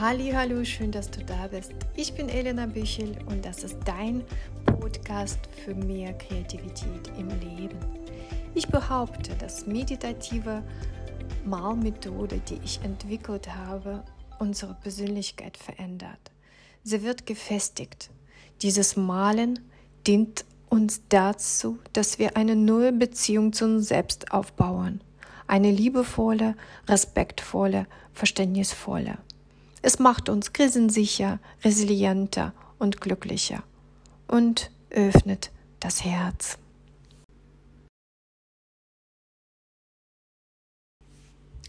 Hallo, schön, dass du da bist. Ich bin Elena Büchel und das ist dein Podcast für mehr Kreativität im Leben. Ich behaupte, dass meditative Malmethode, die ich entwickelt habe, unsere Persönlichkeit verändert. Sie wird gefestigt. Dieses Malen dient uns dazu, dass wir eine neue Beziehung zu uns selbst aufbauen. Eine liebevolle, respektvolle, verständnisvolle. Es macht uns krisensicher, resilienter und glücklicher und öffnet das Herz.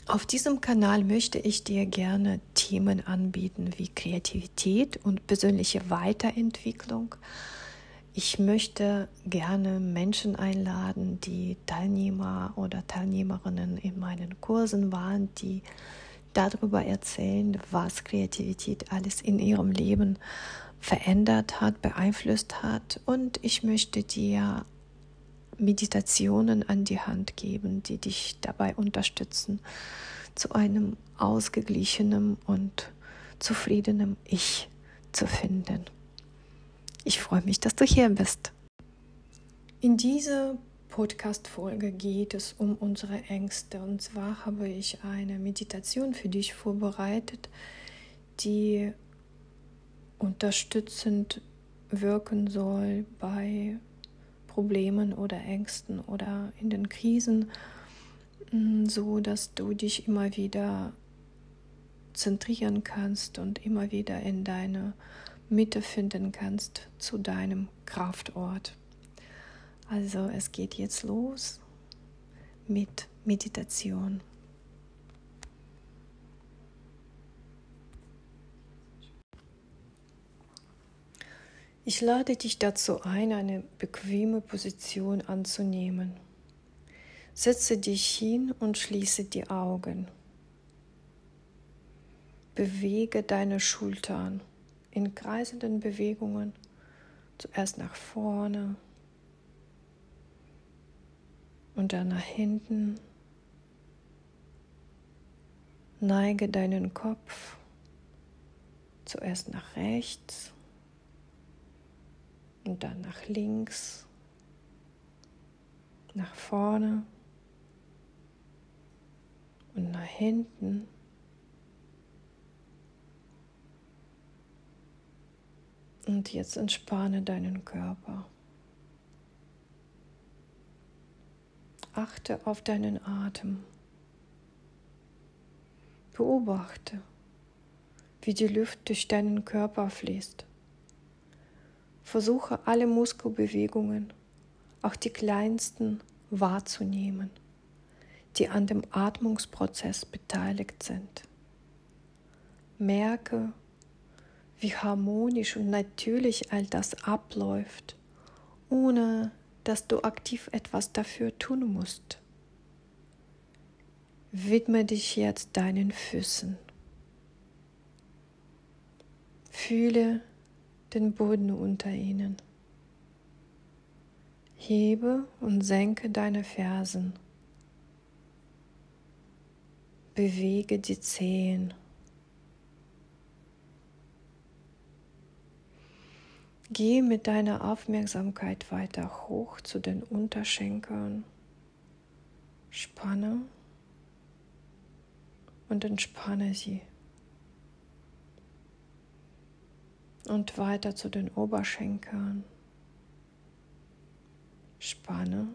Auf diesem Kanal möchte ich dir gerne Themen anbieten wie Kreativität und persönliche Weiterentwicklung. Ich möchte gerne Menschen einladen, die Teilnehmer oder Teilnehmerinnen in meinen Kursen waren, die darüber erzählen, was Kreativität alles in ihrem Leben verändert hat, beeinflusst hat. Und ich möchte dir Meditationen an die Hand geben, die dich dabei unterstützen, zu einem ausgeglichenen und zufriedenen Ich zu finden. Ich freue mich, dass du hier bist. In dieser Podcast-Folge geht es um unsere Ängste. Und zwar habe ich eine Meditation für dich vorbereitet, die unterstützend wirken soll bei Problemen oder Ängsten oder in den Krisen, mm, so dass du dich immer wieder zentrieren kannst und immer wieder in deine Mitte finden kannst zu deinem Kraftort. Also es geht jetzt los mit Meditation. Ich lade dich dazu ein, eine bequeme Position anzunehmen. Setze dich hin und schließe die Augen. Bewege deine Schultern in kreisenden Bewegungen, zuerst nach vorne, und dann nach hinten. Neige deinen Kopf zuerst nach rechts und dann nach links, nach vorne und nach hinten. Und jetzt entspanne deinen Körper. Achte auf deinen Atem. Beobachte, wie die Luft durch deinen Körper fließt. Versuche alle Muskelbewegungen, auch die kleinsten, wahrzunehmen, die an dem Atmungsprozess beteiligt sind. Merke, wie harmonisch und natürlich all das abläuft, ohne dass du aktiv etwas dafür tun musst. Widme dich jetzt deinen Füßen. Fühle den Boden unter ihnen. Hebe und senke deine Fersen. Bewege die Zehen. Geh mit deiner Aufmerksamkeit weiter hoch zu den Unterschenkeln. Spanne und entspanne sie. Und weiter zu den Oberschenkeln. Spanne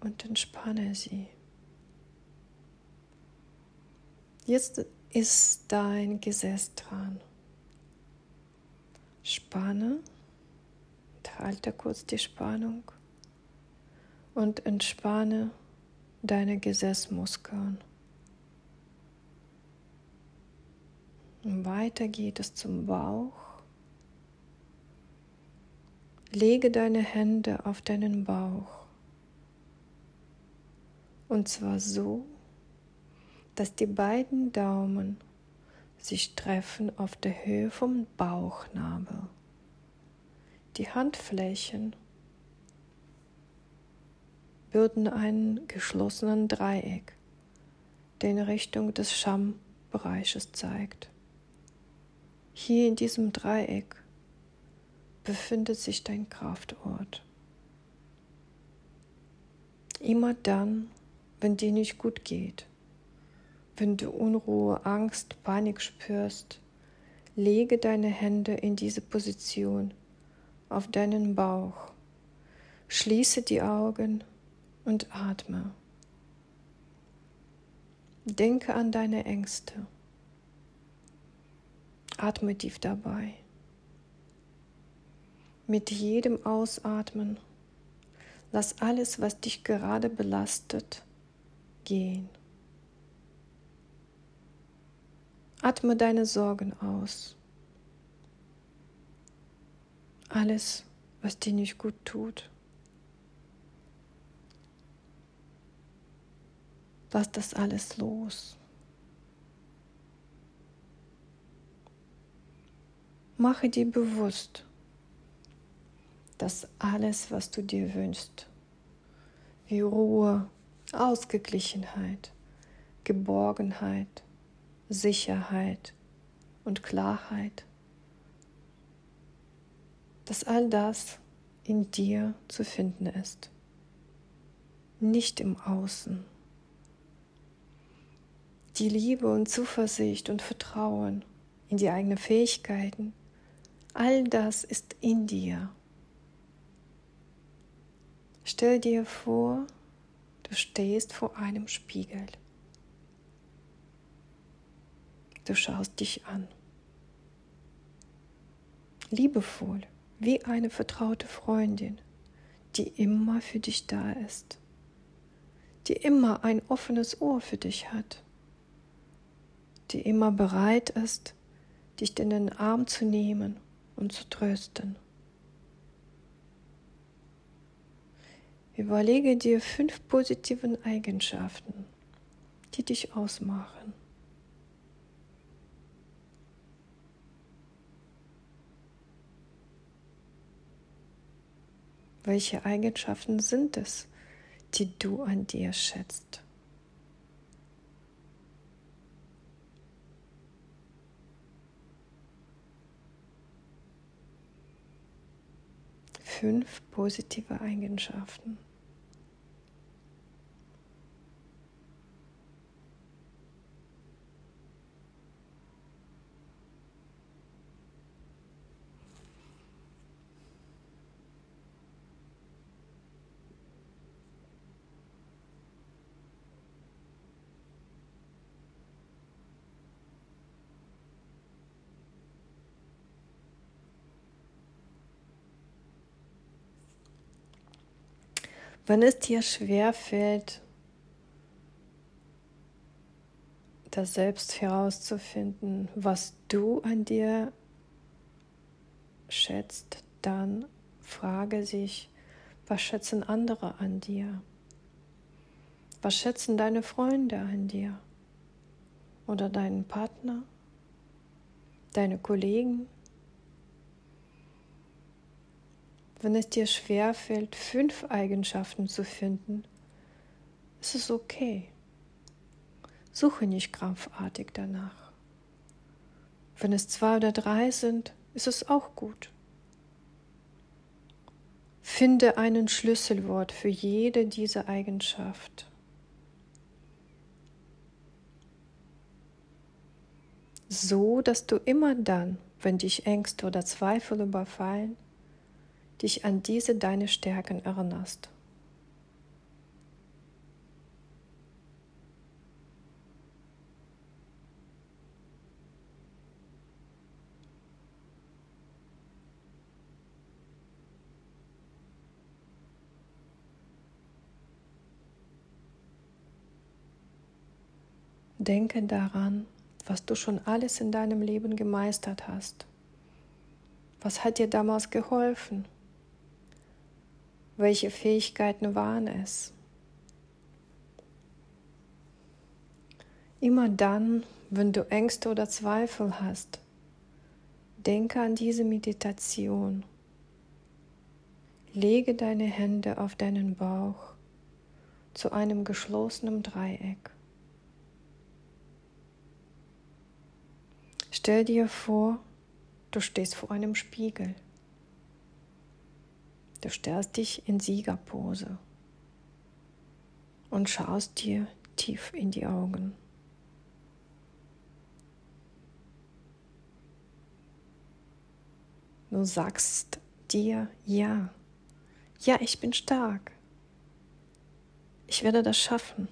und entspanne sie. Jetzt ist dein Gesäß dran. Spanne, halte kurz die Spannung und entspanne deine Gesäßmuskeln. Und weiter geht es zum Bauch. Lege deine Hände auf deinen Bauch. Und zwar so, dass die beiden Daumen sich treffen auf der Höhe vom Bauchnabel. Die Handflächen bilden einen geschlossenen Dreieck, der in Richtung des Bereiches zeigt. Hier in diesem Dreieck befindet sich dein Kraftort. Immer dann, wenn dir nicht gut geht, wenn du Unruhe, Angst, Panik spürst, lege deine Hände in diese Position auf deinen Bauch, schließe die Augen und atme. Denke an deine Ängste. Atme tief dabei. Mit jedem Ausatmen lass alles, was dich gerade belastet, gehen. Atme deine Sorgen aus. Alles, was dir nicht gut tut. Lass das alles los. Mache dir bewusst, dass alles, was du dir wünschst, wie Ruhe, Ausgeglichenheit, Geborgenheit, Sicherheit und Klarheit, dass all das in dir zu finden ist, nicht im Außen. Die Liebe und Zuversicht und Vertrauen in die eigenen Fähigkeiten, all das ist in dir. Stell dir vor, du stehst vor einem Spiegel. Du schaust dich an. Liebevoll, wie eine vertraute Freundin, die immer für dich da ist, die immer ein offenes Ohr für dich hat, die immer bereit ist, dich in den Arm zu nehmen und zu trösten. Überlege dir fünf positiven Eigenschaften, die dich ausmachen. Welche Eigenschaften sind es, die du an dir schätzt? Fünf positive Eigenschaften. Wenn es dir schwer fällt, das selbst herauszufinden, was du an dir schätzt, dann frage sich, was schätzen andere an dir? Was schätzen deine Freunde an dir? Oder deinen Partner? Deine Kollegen? Wenn es dir schwerfällt, fünf Eigenschaften zu finden, ist es okay. Suche nicht krampfartig danach. Wenn es zwei oder drei sind, ist es auch gut. Finde einen Schlüsselwort für jede dieser Eigenschaft. So, dass du immer dann, wenn dich Ängste oder Zweifel überfallen, dich an diese deine Stärken erinnerst. Denke daran, was du schon alles in deinem Leben gemeistert hast. Was hat dir damals geholfen? Welche Fähigkeiten waren es? Immer dann, wenn du Ängste oder Zweifel hast, denke an diese Meditation. Lege deine Hände auf deinen Bauch zu einem geschlossenen Dreieck. Stell dir vor, du stehst vor einem Spiegel. Du stellst dich in Siegerpose und schaust dir tief in die Augen. Du sagst dir, ja, ja, ich bin stark. Ich werde das schaffen.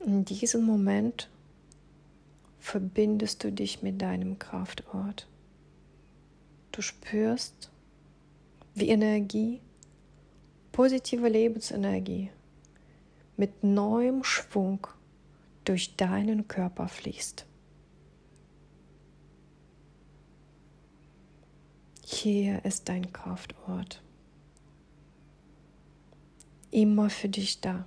In diesem Moment verbindest du dich mit deinem Kraftort. Du spürst, wie Energie, positive Lebensenergie mit neuem Schwung durch deinen Körper fließt. Hier ist dein Kraftort. Immer für dich da.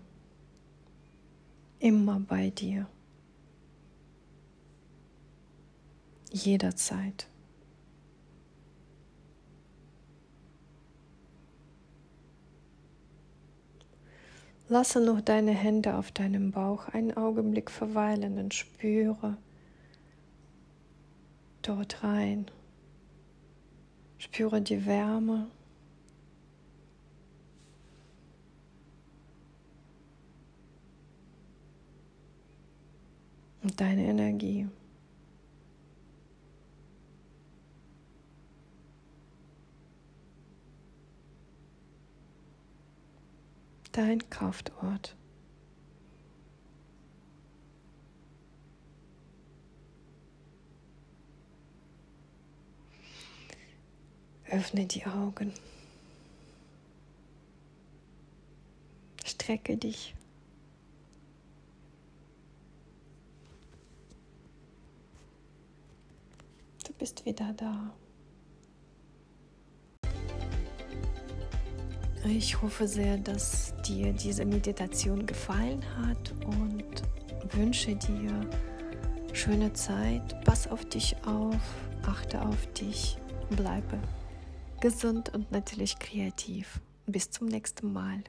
Immer bei dir. Jederzeit. Lasse noch deine Hände auf deinem Bauch einen Augenblick verweilen und spüre dort rein. Spüre die Wärme. Und deine Energie. Dein Kraftort. Öffne die Augen. Strecke dich. Du bist wieder da. Ich hoffe sehr, dass dir diese Meditation gefallen hat und wünsche dir schöne Zeit. Pass auf dich auf, achte auf dich, bleibe gesund und natürlich kreativ. Bis zum nächsten Mal.